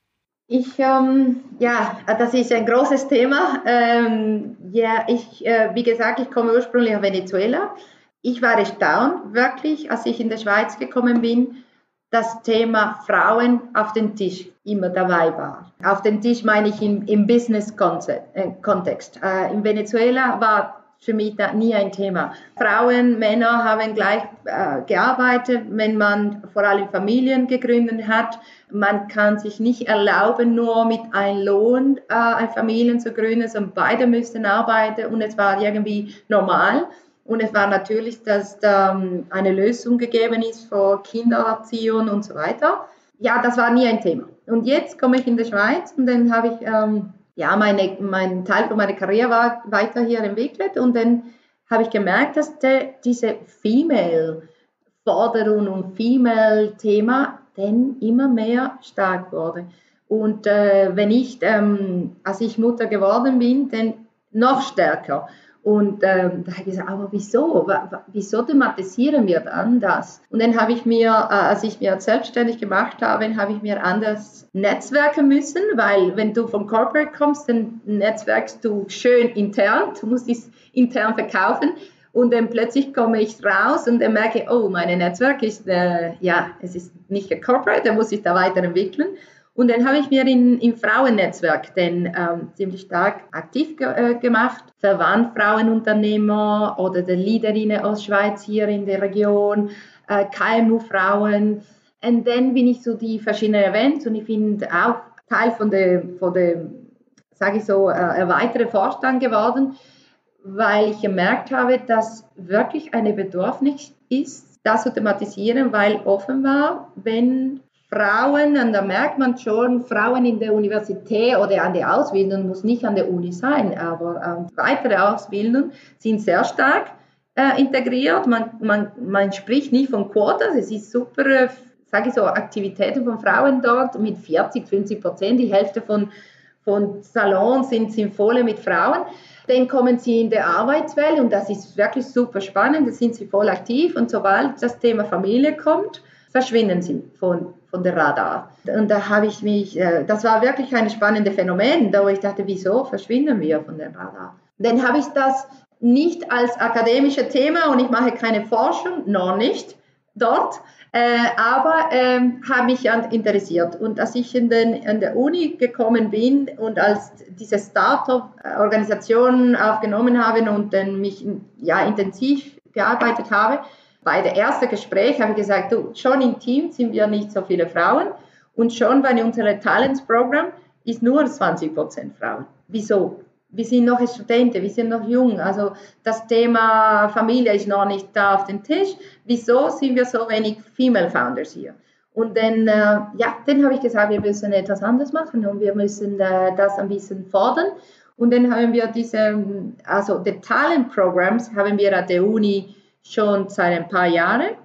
Ich, ähm, ja, das ist ein großes Thema. Ähm, ja, ich, äh, wie gesagt, ich komme ursprünglich aus Venezuela. Ich war erstaunt, wirklich, als ich in die Schweiz gekommen bin, das Thema Frauen auf den Tisch immer dabei war. Auf den Tisch meine ich im, im Business-Kontext. Äh, in Venezuela war für mich da nie ein Thema. Frauen, Männer haben gleich äh, gearbeitet, wenn man vor allem Familien gegründet hat. Man kann sich nicht erlauben, nur mit einem Lohn äh, eine Familie zu gründen, sondern beide müssten arbeiten und es war irgendwie normal. Und es war natürlich, dass da ähm, eine Lösung gegeben ist für Kindererziehung und so weiter. Ja, das war nie ein Thema. Und jetzt komme ich in die Schweiz und dann habe ich ähm, ja, meine, mein Teil von meiner Karriere war weiter hier entwickelt und dann habe ich gemerkt, dass de, diese Female-Forderung und Female-Thema dann immer mehr stark wurde. Und äh, wenn ich, ähm, als ich Mutter geworden bin, dann noch stärker. Und ähm, da habe ich gesagt, aber wieso? Wieso thematisieren wir dann das? Und dann habe ich mir, äh, als ich mir selbstständig gemacht habe, habe ich mir anders netzwerken müssen, weil wenn du vom Corporate kommst, dann netzwerkst du schön intern, du musst es intern verkaufen. Und dann plötzlich komme ich raus und dann merke oh, mein Netzwerk ist, äh, ja, es ist nicht Corporate, da muss ich da weiterentwickeln. Und dann habe ich mir in, im Frauennetzwerk den ähm, ziemlich stark aktiv ge äh, gemacht. Verwandt Frauenunternehmer oder die Leaderinnen aus Schweiz hier in der Region, äh, KMU-Frauen. Und dann bin ich so die verschiedenen Events und ich bin auch Teil von der, von der sage ich so, äh, erweiterte Vorstand geworden, weil ich gemerkt habe, dass wirklich eine Bedürfnis ist, das zu thematisieren, weil offenbar, wenn Frauen, und da merkt man schon, Frauen in der Universität oder an der Ausbildung, muss nicht an der Uni sein, aber ähm, weitere Ausbildung sind sehr stark äh, integriert. Man, man, man spricht nicht von Quotas, es ist super, äh, sage ich so, Aktivitäten von Frauen dort mit 40, 50 Prozent, die Hälfte von, von Salons sind, sind voll mit Frauen. Dann kommen sie in der Arbeitswelt und das ist wirklich super spannend, da sind sie voll aktiv und sobald das Thema Familie kommt, verschwinden sie von, von der Radar. Und da habe ich mich, äh, das war wirklich ein spannendes Phänomen, da wo ich dachte, wieso verschwinden wir von der Radar? Dann habe ich das nicht als akademisches Thema und ich mache keine Forschung, noch nicht dort, äh, aber äh, habe mich interessiert. Und als ich in, den, in der Uni gekommen bin und als diese Startup-Organisation aufgenommen habe und dann mich ja, intensiv gearbeitet habe, bei der ersten Gespräch habe ich gesagt, du, schon im Team sind wir nicht so viele Frauen und schon bei unserem Talents-Programm ist nur 20 Prozent Frauen. Wieso? Wir sind noch Studenten, wir sind noch jung, also das Thema Familie ist noch nicht da auf dem Tisch. Wieso sind wir so wenig Female Founders hier? Und dann, äh, ja, dann habe ich gesagt, wir müssen etwas anderes machen und wir müssen äh, das ein bisschen fordern. Und dann haben wir diese, also die Talent Programs haben wir an der Uni schon seit ein paar Jahren.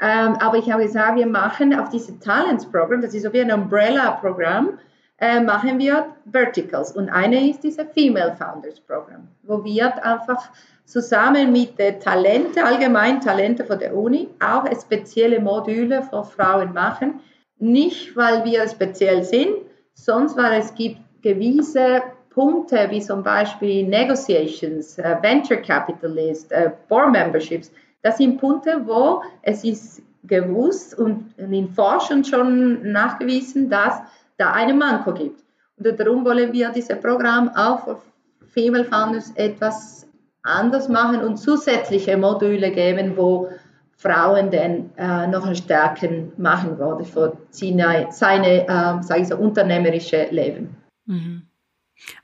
Ähm, aber ich habe gesagt, wir machen auf dieses Talents-Programm, das ist so wie ein Umbrella-Programm, äh, machen wir Verticals. Und eine ist dieser Female Founders Program, wo wir einfach zusammen mit den Talenten, allgemein Talente von der Uni, auch spezielle Module für Frauen machen. Nicht, weil wir speziell sind, sonst weil es gibt gewisse Punkte wie zum Beispiel Negotiations, uh, Venture Capitalist, uh, Board Memberships. Das sind Punkte, wo es ist gewusst und in Forschung schon nachgewiesen, dass da einen Manko gibt. Und darum wollen wir dieses Programm auch für Female Founders etwas anders machen und zusätzliche Module geben, wo Frauen dann äh, noch stärken machen wollen für seine, seine äh, sage ich so, unternehmerische Leben. Mhm.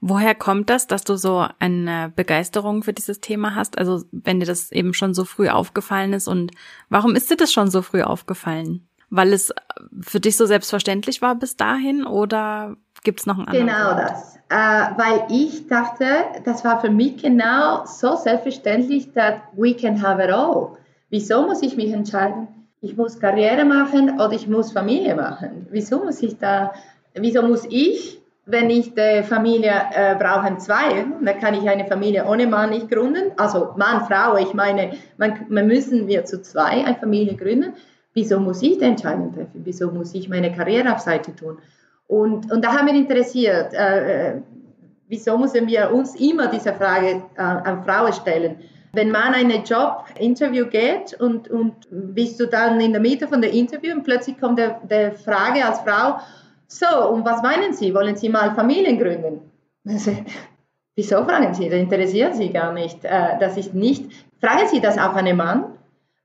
Woher kommt das, dass du so eine Begeisterung für dieses Thema hast? Also wenn dir das eben schon so früh aufgefallen ist und warum ist dir das schon so früh aufgefallen? Weil es für dich so selbstverständlich war bis dahin oder gibt es noch einen anderen Genau Grund? das, äh, weil ich dachte, das war für mich genau so selbstverständlich, dass we can have it all. Wieso muss ich mich entscheiden? Ich muss Karriere machen oder ich muss Familie machen. Wieso muss ich da? Wieso muss ich wenn ich die Familie äh, brauchen zwei, dann kann ich eine Familie ohne Mann nicht gründen. Also Mann, Frau, ich meine, man, man müssen wir zu zwei eine Familie gründen. Wieso muss ich die Entscheidung treffen? Wieso muss ich meine Karriere auf Seite tun? Und, und da haben wir interessiert, äh, wieso müssen wir uns immer diese Frage äh, an Frauen stellen? Wenn man eine Job-Interview geht und, und bist du dann in der Mitte von der Interview und plötzlich kommt die Frage als Frau, so, und was meinen Sie? Wollen Sie mal Familien gründen? Wieso fragen Sie? Das interessiert Sie gar nicht. Äh, das ist nicht. Fragen Sie das auch einem Mann?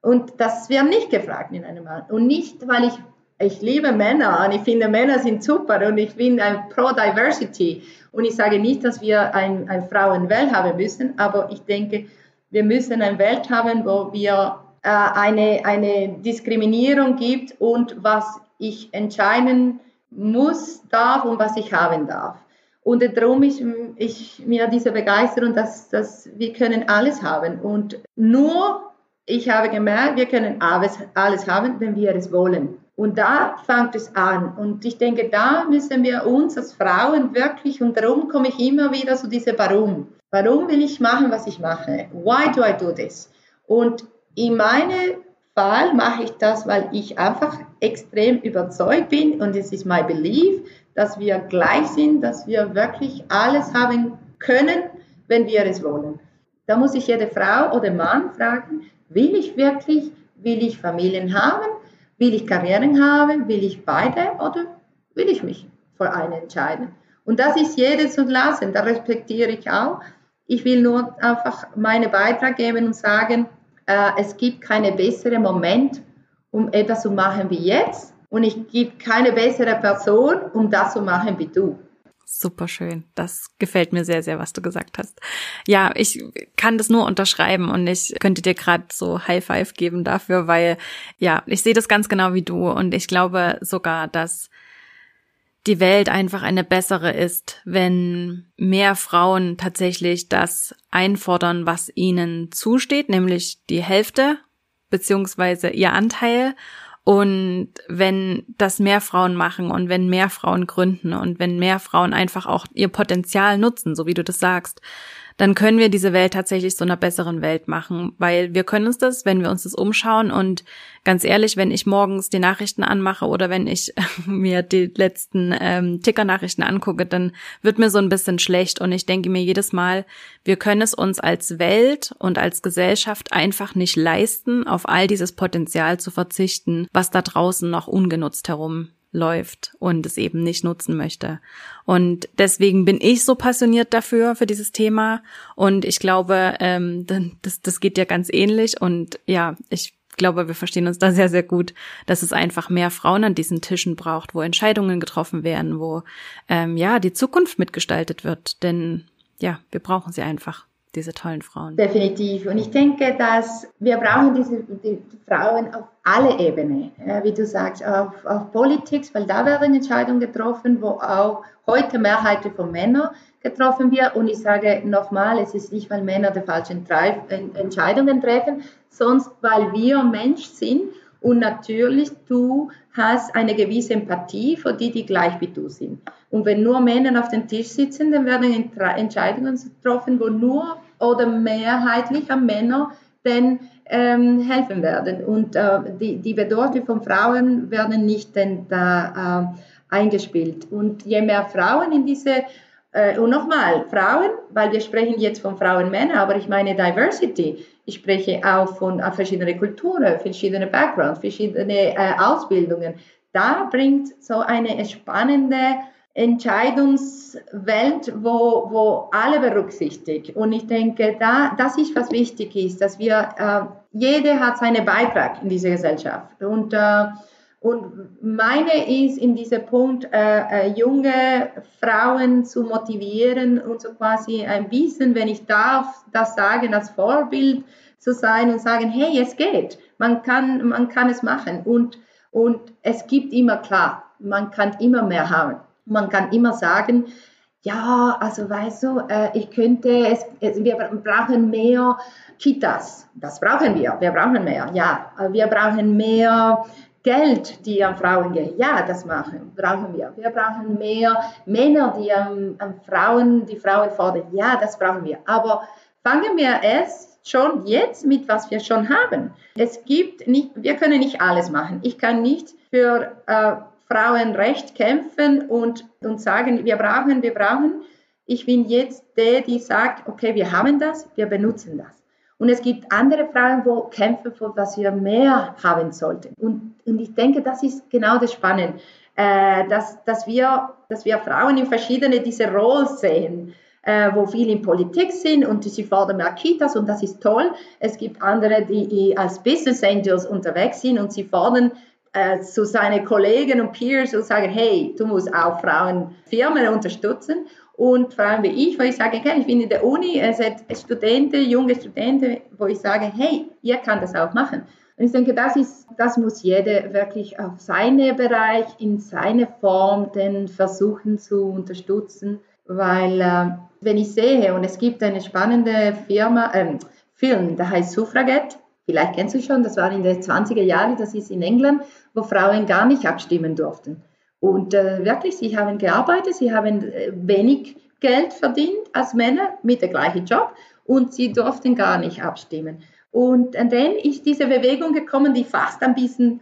Und das wird nicht gefragt in einem Mann. Und nicht, weil ich, ich liebe Männer und ich finde Männer sind super und ich bin ein Pro-Diversity. Und ich sage nicht, dass wir ein, ein Frauenwelt haben müssen, aber ich denke, wir müssen eine Welt haben, wo wir äh, eine, eine Diskriminierung gibt und was ich entscheiden muss, darf und was ich haben darf. Und darum ist ich, mir diese Begeisterung, dass, dass wir können alles haben. Und nur, ich habe gemerkt, wir können alles, alles haben, wenn wir es wollen. Und da fängt es an. Und ich denke, da müssen wir uns als Frauen wirklich, und darum komme ich immer wieder zu diesem Warum. Warum will ich machen, was ich mache? Why do I do this? Und in meinem Fall mache ich das, weil ich einfach extrem überzeugt bin und es ist mein Belief, dass wir gleich sind, dass wir wirklich alles haben können, wenn wir es wollen. Da muss ich jede Frau oder Mann fragen, will ich wirklich, will ich Familien haben, will ich Karrieren haben, will ich beide oder will ich mich für eine entscheiden? Und das ist jedes zu lassen, da respektiere ich auch. Ich will nur einfach meinen Beitrag geben und sagen, äh, es gibt keinen besseren Moment, um etwas zu machen wie jetzt. Und es gibt keine bessere Person, um das zu machen wie du. Super schön. Das gefällt mir sehr, sehr, was du gesagt hast. Ja, ich kann das nur unterschreiben und ich könnte dir gerade so High Five geben dafür, weil ja, ich sehe das ganz genau wie du und ich glaube sogar, dass die Welt einfach eine bessere ist, wenn mehr Frauen tatsächlich das einfordern, was ihnen zusteht, nämlich die Hälfte beziehungsweise ihr Anteil. Und wenn das mehr Frauen machen und wenn mehr Frauen gründen und wenn mehr Frauen einfach auch ihr Potenzial nutzen, so wie du das sagst, dann können wir diese Welt tatsächlich zu einer besseren Welt machen, weil wir können uns das, wenn wir uns das umschauen und ganz ehrlich, wenn ich morgens die Nachrichten anmache oder wenn ich mir die letzten ähm, Ticker-Nachrichten angucke, dann wird mir so ein bisschen schlecht. Und ich denke mir jedes Mal, wir können es uns als Welt und als Gesellschaft einfach nicht leisten, auf all dieses Potenzial zu verzichten, was da draußen noch ungenutzt herum läuft und es eben nicht nutzen möchte. Und deswegen bin ich so passioniert dafür, für dieses Thema. Und ich glaube, ähm, das, das geht ja ganz ähnlich. Und ja, ich glaube, wir verstehen uns da sehr, sehr gut, dass es einfach mehr Frauen an diesen Tischen braucht, wo Entscheidungen getroffen werden, wo ähm, ja die Zukunft mitgestaltet wird. Denn ja, wir brauchen sie einfach diese tollen Frauen. Definitiv. Und ich denke, dass wir brauchen diese die Frauen auf alle Ebenen, wie du sagst, auf, auf Politik, weil da werden Entscheidungen getroffen, wo auch heute Mehrheiten von Männern getroffen wird. Und ich sage nochmal, es ist nicht, weil Männer die falschen Entscheidungen treffen, sondern weil wir Mensch sind Und natürlich, du hast eine gewisse Empathie für die, die gleich wie du sind. Und wenn nur Männer auf dem Tisch sitzen, dann werden Entscheidungen getroffen, wo nur oder mehrheitlich an Männer denn ähm, helfen werden. Und äh, die, die Bedürfnisse von Frauen werden nicht denn da äh, eingespielt. Und je mehr Frauen in diese äh, und nochmal, Frauen, weil wir sprechen jetzt von Frauen, Männer, aber ich meine Diversity. Ich spreche auch von äh, verschiedenen Kulturen, verschiedene Backgrounds, verschiedene äh, Ausbildungen. Da bringt so eine spannende Entscheidungswelt, wo, wo alle berücksichtigt. Und ich denke, da, das ist, was wichtig ist, dass wir, äh, jeder hat seinen Beitrag in dieser Gesellschaft. Und äh, und meine ist in diesem Punkt, äh, äh, junge Frauen zu motivieren und so quasi ein bisschen, wenn ich darf, das sagen, als Vorbild zu sein und sagen, hey, es geht, man kann, man kann es machen. Und, und es gibt immer klar, man kann immer mehr haben. Man kann immer sagen, ja, also weißt du, äh, ich könnte, es, wir brauchen mehr Kitas. Das brauchen wir. Wir brauchen mehr. Ja, wir brauchen mehr Geld, die an Frauen gehen. Ja, das machen, brauchen wir. Wir brauchen mehr Männer, die an, an Frauen, die Frauen fordern. Ja, das brauchen wir. Aber fangen wir erst schon jetzt mit, was wir schon haben. Es gibt nicht, wir können nicht alles machen. Ich kann nicht für äh, Frauenrecht kämpfen und, und sagen, wir brauchen, wir brauchen. Ich bin jetzt der, die sagt, okay, wir haben das, wir benutzen das. Und es gibt andere Frauen, wo kämpfen, für was wir mehr haben sollten. Und, und ich denke, das ist genau das Spannende, äh, dass, dass, wir, dass wir Frauen in verschiedene diese Rollen sehen. Äh, wo viele in Politik sind und sie fordern mehr Kitas und das ist toll. Es gibt andere, die als Business Angels unterwegs sind und sie fordern äh, zu seinen Kollegen und Peers und sagen, hey, du musst auch Frauenfirmen unterstützen. Und Frauen wie ich, wo ich sage, okay, ich bin in der Uni, es hat Studenten, junge Studenten, wo ich sage, hey, ihr kann das auch machen. Und ich denke, das, ist, das muss jeder wirklich auf seinen Bereich, in seine Form denn versuchen zu unterstützen, weil äh, wenn ich sehe, und es gibt eine spannende Firma, äh, Film, der heißt Suffragette, vielleicht kennst du schon, das war in den 20er Jahren, das ist in England, wo Frauen gar nicht abstimmen durften. Und äh, wirklich, sie haben gearbeitet, sie haben äh, wenig Geld verdient als Männer mit dem gleichen Job und sie durften gar nicht abstimmen. Und, dann ist diese Bewegung gekommen, die fast ein bisschen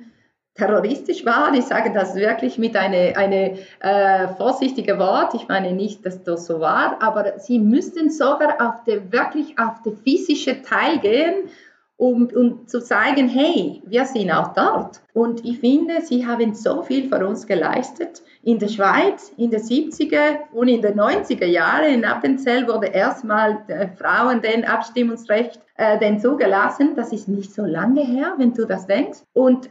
terroristisch war. Ich sage das wirklich mit einem eine, äh, vorsichtigen Wort. Ich meine nicht, dass das so war, aber sie müssten sogar auf der, wirklich auf den physischen Teil gehen um, um zu zeigen, hey, wir sind auch dort. Und ich finde, sie haben so viel für uns geleistet. In der Schweiz in den 70er und in den 90er Jahren in Appenzell wurde erstmal äh, Frauen den Abstimmungsrecht äh, den zugelassen. Das ist nicht so lange her, wenn du das denkst. Und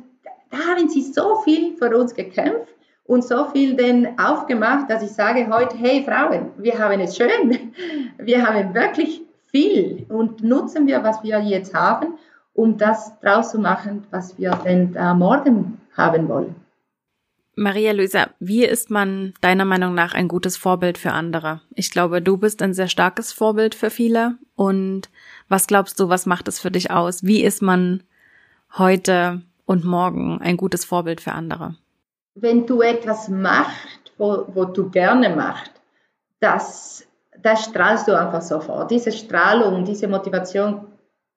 da haben sie so viel für uns gekämpft und so viel denn aufgemacht, dass ich sage heute, hey Frauen, wir haben es schön. Wir haben wirklich viel und nutzen wir, was wir jetzt haben, um das draus zu machen, was wir denn äh, morgen haben wollen. Maria Luisa, wie ist man deiner Meinung nach ein gutes Vorbild für andere? Ich glaube, du bist ein sehr starkes Vorbild für viele. Und was glaubst du, was macht es für dich aus? Wie ist man heute und morgen ein gutes Vorbild für andere? Wenn du etwas machst, wo, wo du gerne machst, das das strahlst du einfach sofort. Diese Strahlung, diese Motivation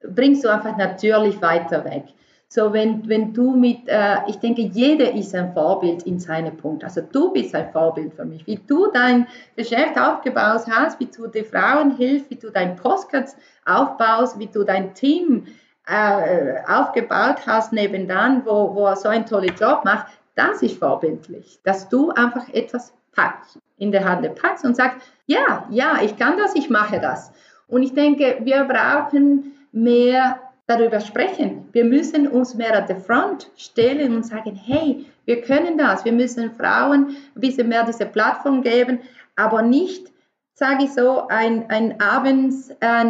bringst du einfach natürlich weiter weg. So, wenn, wenn du mit, äh, ich denke, jeder ist ein Vorbild in seinem Punkt. Also du bist ein Vorbild für mich. Wie du dein Geschäft aufgebaut hast, wie du den Frauen hilfst, wie du dein Postcards aufbaust, wie du dein Team äh, aufgebaut hast nebenan, wo, wo er so einen tollen Job macht, das ist vorbildlich. Dass du einfach etwas packst, in der Hand packst und sagst, ja, ja, ich kann das, ich mache das. Und ich denke, wir brauchen mehr darüber sprechen. Wir müssen uns mehr an der Front stellen und sagen, hey, wir können das. Wir müssen Frauen ein bisschen mehr diese Plattform geben, aber nicht, sage ich so, ein, ein abends äh,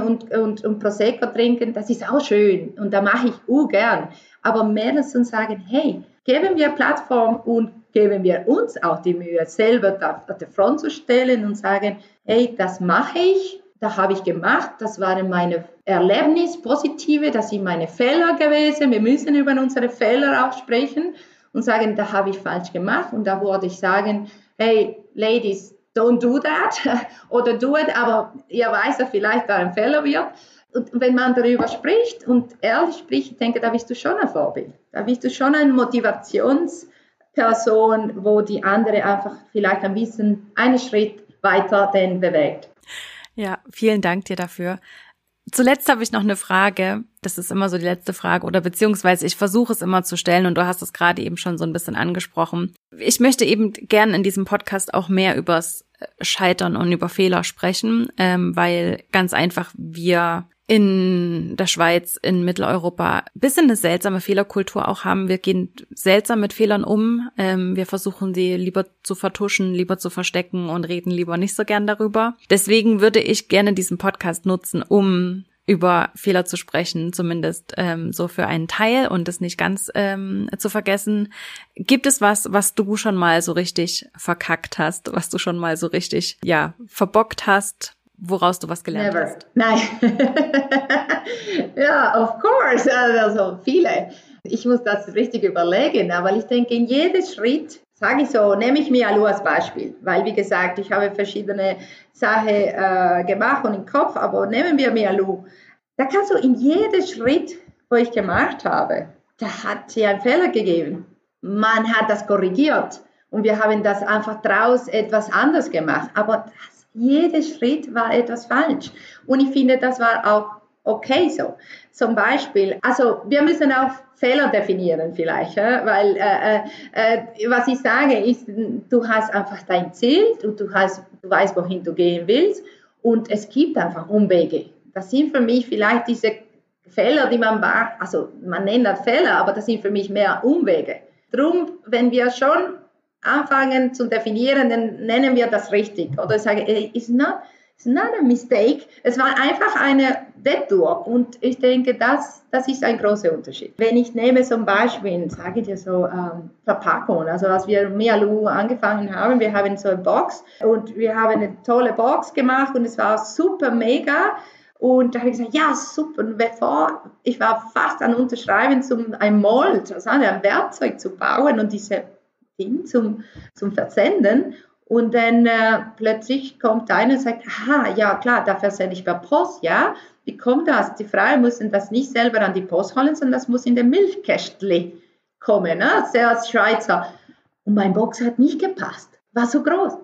und, und, und Prosecco trinken, das ist auch schön und da mache ich uh, gern. Aber mehr zu sagen, hey, geben wir Plattform und geben wir uns auch die Mühe, selber auf der Front zu stellen und sagen, hey, das mache ich, da habe ich gemacht, das waren meine Erlebnisse, positive, das sind meine Fehler gewesen. Wir müssen über unsere Fehler auch sprechen und sagen, da habe ich falsch gemacht. Und da würde ich sagen, hey, Ladies, don't do that oder do it, aber ihr weiß ja vielleicht, da ein Fehler wird. Und wenn man darüber spricht und ehrlich spricht, ich denke, da bist du schon ein Vorbild. Da bist du schon eine Motivationsperson, wo die andere einfach vielleicht ein bisschen einen Schritt weiter den bewegt. Ja, vielen Dank dir dafür. Zuletzt habe ich noch eine Frage. Das ist immer so die letzte Frage oder beziehungsweise ich versuche es immer zu stellen und du hast es gerade eben schon so ein bisschen angesprochen. Ich möchte eben gern in diesem Podcast auch mehr übers Scheitern und über Fehler sprechen, ähm, weil ganz einfach wir in der Schweiz, in Mitteleuropa bisschen eine seltsame Fehlerkultur auch haben. Wir gehen seltsam mit Fehlern um. Ähm, wir versuchen sie lieber zu vertuschen, lieber zu verstecken und reden lieber nicht so gern darüber. Deswegen würde ich gerne diesen Podcast nutzen, um über Fehler zu sprechen, zumindest ähm, so für einen Teil und es nicht ganz ähm, zu vergessen. Gibt es was, was du schon mal so richtig verkackt hast, was du schon mal so richtig, ja, verbockt hast, woraus du was gelernt Never. hast? Nein. ja, of course. Also viele. Ich muss das richtig überlegen, aber ich denke, in jedem Schritt, sage ich so, nehme ich mir Alu als Beispiel, weil wie gesagt, ich habe verschiedene Sachen äh, gemacht und im Kopf, aber nehmen wir mir Alu. Da kannst du in jedem Schritt, wo ich gemacht habe, da hat sie einen Fehler gegeben. Man hat das korrigiert und wir haben das einfach draus etwas anders gemacht. Aber jeder Schritt war etwas falsch. Und ich finde, das war auch okay so. Zum Beispiel, also wir müssen auch Fehler definieren vielleicht, weil äh, äh, äh, was ich sage ist, du hast einfach dein Ziel und du, hast, du weißt, wohin du gehen willst und es gibt einfach Umwege. Das sind für mich vielleicht diese Fehler, die man macht, also man nennt das Fehler, aber das sind für mich mehr Umwege. Drum, wenn wir schon anfangen zu definieren, dann nennen wir das richtig. Oder sagen, it's not, it's not a mistake. Es war einfach eine Detour. Und ich denke, das, das ist ein großer Unterschied. Wenn ich nehme zum Beispiel, sage ich dir so, ähm, Verpackung. Also als wir Mialu angefangen haben, wir haben so eine Box und wir haben eine tolle Box gemacht und es war super mega. Und da habe ich gesagt, ja, super. Und bevor, ich war fast an Unterschreiben, zum ein Mold, also ein Werkzeug zu bauen und diese hin zum, zum Versenden. Und dann äh, plötzlich kommt einer und sagt, aha, ja klar, da versende ich per Post, ja. Wie kommt das? Die Frauen müssen das nicht selber an die Post holen, sondern das muss in der Milchkästli kommen, ne? sehr Schweizer. Und mein Box hat nicht gepasst, war so groß.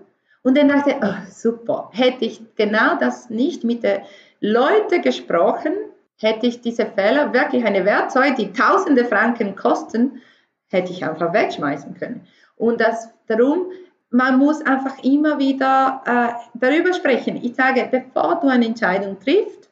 Und dann dachte ich, oh, super, hätte ich genau das nicht mit den Leuten gesprochen, hätte ich diese Fehler, wirklich eine Werkzeug, die tausende Franken kosten, hätte ich einfach wegschmeißen können. Und das darum, man muss einfach immer wieder äh, darüber sprechen. Ich sage, bevor du eine Entscheidung triffst,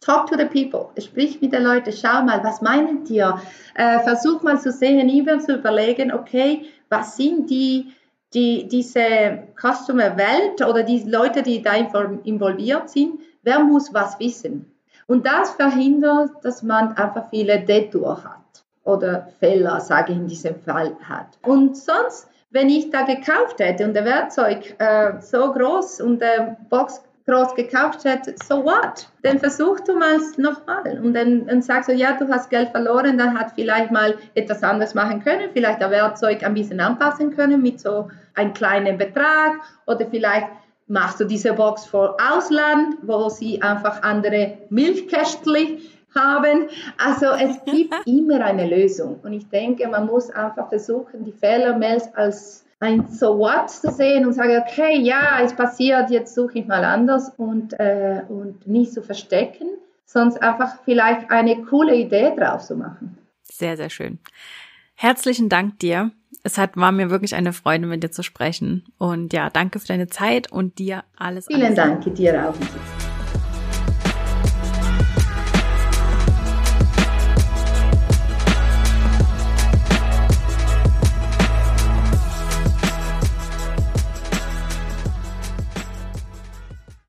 talk to the people. Sprich mit den Leuten, schau mal, was meinen die? Äh, versuch mal zu sehen, immer zu überlegen, okay, was sind die, die diese Customer-Welt oder die Leute, die da involviert sind, wer muss was wissen? Und das verhindert, dass man einfach viele Detour hat oder Fehler, sage ich in diesem Fall, hat. Und sonst, wenn ich da gekauft hätte und der Werkzeug äh, so groß und der Box groß gekauft hätte, so what? Dann versuch du mal nochmal und dann, dann sagst du, ja, du hast Geld verloren, dann hat vielleicht mal etwas anderes machen können, vielleicht der Werkzeug ein bisschen anpassen können mit so einem kleinen Betrag oder vielleicht machst du diese Box vor Ausland, wo sie einfach andere Milchkästchen haben. Also es gibt immer eine Lösung. Und ich denke, man muss einfach versuchen, die Fehlermails als ein So what zu sehen und sagen, okay, ja, es passiert, jetzt suche ich mal anders und, äh, und nicht zu verstecken, sonst einfach vielleicht eine coole Idee drauf zu machen. Sehr, sehr schön. Herzlichen Dank dir. Es hat, war mir wirklich eine Freude, mit dir zu sprechen. Und ja, danke für deine Zeit und dir alles. Vielen alles Dank, dir auch.